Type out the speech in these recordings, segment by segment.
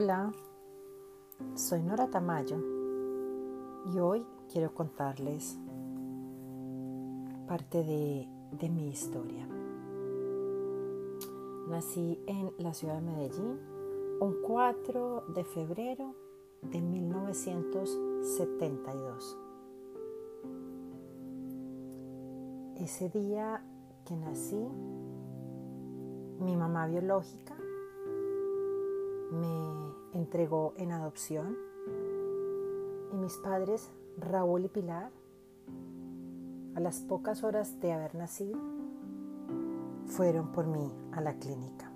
Hola, soy Nora Tamayo y hoy quiero contarles parte de, mi historia. Nací en la ciudad de Medellín un 4 de febrero de 1972. Ese día que nací, mi mamá biológica me entregó en adopción y mis padres, Raúl y Pilar, a las pocas horas de haber nacido, fueron por mí a la clínica.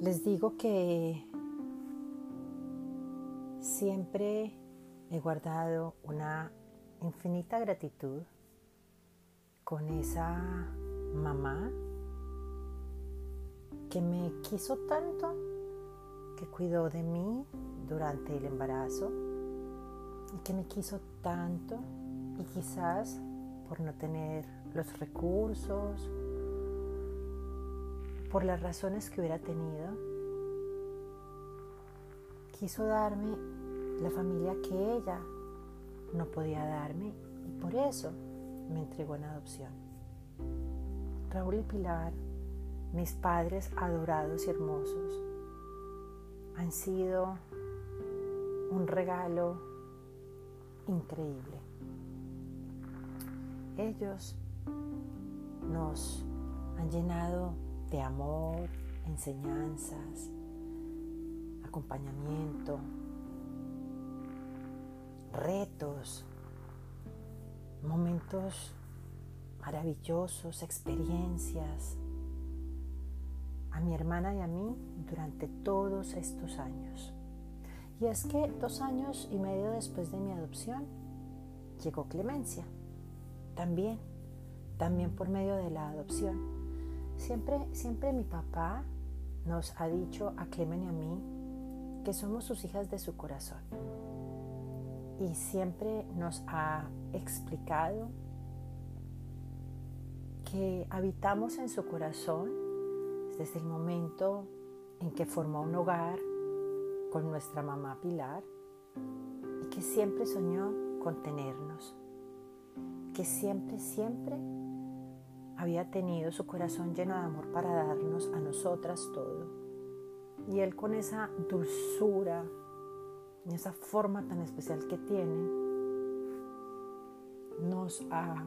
Les digo que siempre he guardado una infinita gratitud con esa mamá que me quiso tanto, que cuidó de mí durante el embarazo y que me quiso tanto y quizás por no tener los recursos, por las razones que hubiera tenido, quiso darme la familia que ella no podía darme y por eso me entregó en adopción. Raúl y Pilar mis padres adorados y hermosos han sido un regalo increíble. Ellos nos han llenado de amor, enseñanzas, acompañamiento, retos, momentos maravillosos, experiencias a mi hermana y a mí durante todos estos años. Y es que dos años y medio después de mi adopción llegó Clemencia, también, también por medio de la adopción. Siempre, siempre mi papá nos ha dicho a Clemen y a mí que somos sus hijas de su corazón. Y siempre nos ha explicado que habitamos en su corazón desde el momento en que formó un hogar con nuestra mamá Pilar que siempre soñó con tenernos, que siempre, siempre había tenido su corazón lleno de amor para darnos a nosotras todo. Y él con esa dulzura y esa forma tan especial que tiene, nos ha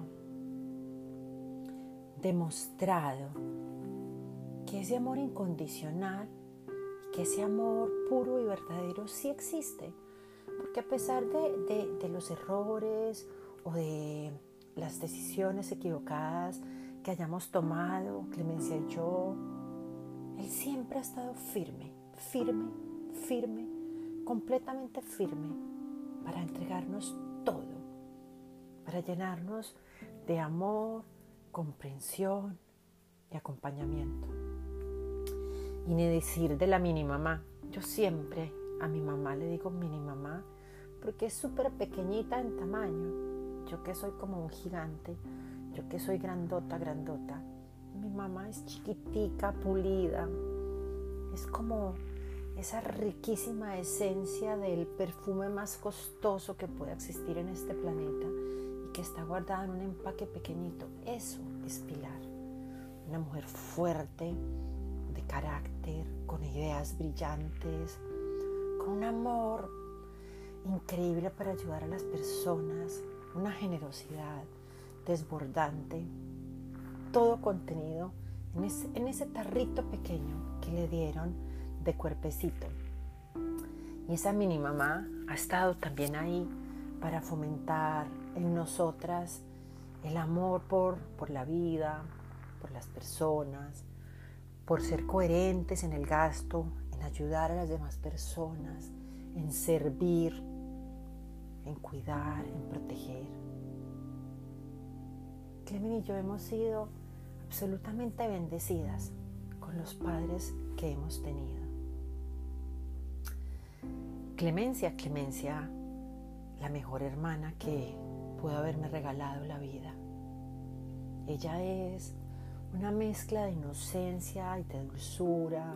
demostrado que ese amor incondicional, que ese amor puro y verdadero sí existe. Porque a pesar de, los errores o de las decisiones equivocadas que hayamos tomado, Clemencia y yo, Él siempre ha estado firme, firme, firme, completamente firme para entregarnos todo, para llenarnos de amor, comprensión y acompañamiento. Y ni decir de la mini mamá. Yo siempre a mi mamá le digo mini mamá porque es súper pequeñita en tamaño. Yo que soy como un gigante, yo que soy grandota, grandota. Mi mamá es chiquitica, pulida. Es como esa riquísima esencia del perfume más costoso que pueda existir en este planeta y que está guardada en un empaque pequeñito. Eso es Pilar. Una mujer fuerte, carácter, con ideas brillantes, con un amor increíble para ayudar a las personas, una generosidad desbordante, todo contenido en ese, en ese tarrito pequeño que le dieron de cuerpecito. Y esa mini mamá ha estado también ahí para fomentar en nosotras el amor por, por la vida, por las personas, por ser coherentes en el gasto, en ayudar a las demás personas, en servir, en cuidar, en proteger. Clemen y yo hemos sido absolutamente bendecidas con los padres que hemos tenido. Clemencia, Clemencia, la mejor hermana que pudo haberme regalado la vida. Ella es una mezcla de inocencia y de dulzura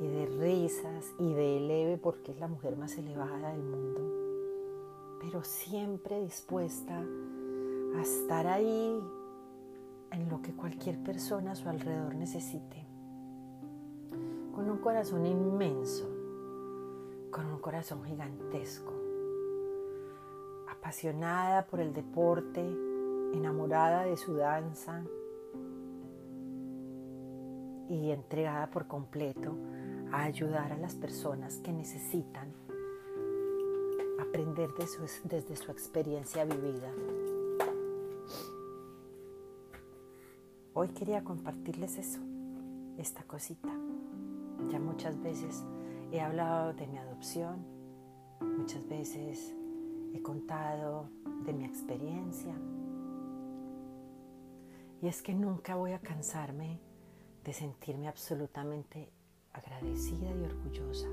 y de risas y de eleve porque es la mujer más elevada del mundo, pero siempre dispuesta a estar ahí en lo que cualquier persona a su alrededor necesite, con un corazón inmenso, con un corazón gigantesco, apasionada por el deporte, enamorada de su danza y entregada por completo a ayudar a las personas que necesitan aprender desde su experiencia vivida. Hoy quería compartirles eso, esta cosita. Ya muchas veces he hablado de mi adopción, muchas veces he contado de mi experiencia. Y es que nunca voy a cansarme de sentirme absolutamente agradecida y orgullosa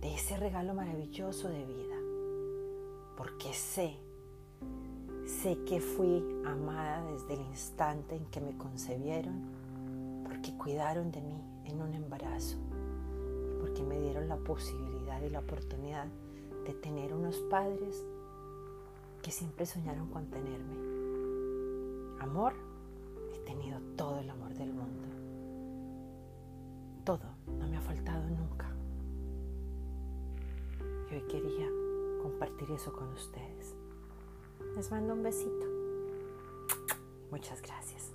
de ese regalo maravilloso de vida, porque sé, sé que fui amada desde el instante en que me concebieron, porque cuidaron de mí en un embarazo porque me dieron la posibilidad y la oportunidad de tener unos padres que siempre soñaron con tenerme. Amor, tenido todo el amor del mundo. Todo, no me ha faltado nunca. Y hoy quería compartir eso con ustedes. Les mando un besito. Muchas gracias.